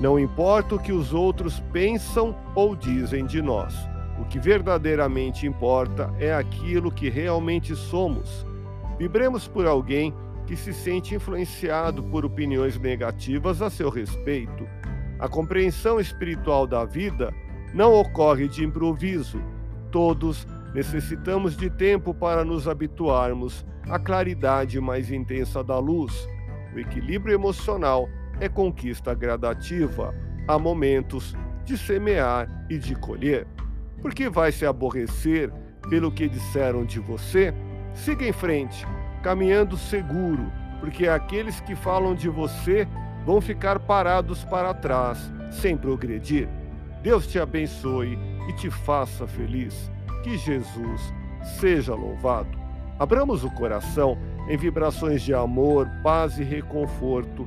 Não importa o que os outros pensam ou dizem de nós o que verdadeiramente importa é aquilo que realmente somos. Vibremos por alguém que se sente influenciado por opiniões negativas a seu respeito. A compreensão espiritual da vida não ocorre de improviso. Todos necessitamos de tempo para nos habituarmos à claridade mais intensa da luz. O equilíbrio emocional é conquista gradativa. Há momentos de semear e de colher. Por que vai se aborrecer pelo que disseram de você? Siga em frente, caminhando seguro, porque aqueles que falam de você vão ficar parados para trás, sem progredir. Deus te abençoe e te faça feliz. Que Jesus seja louvado. Abramos o coração em vibrações de amor, paz e reconforto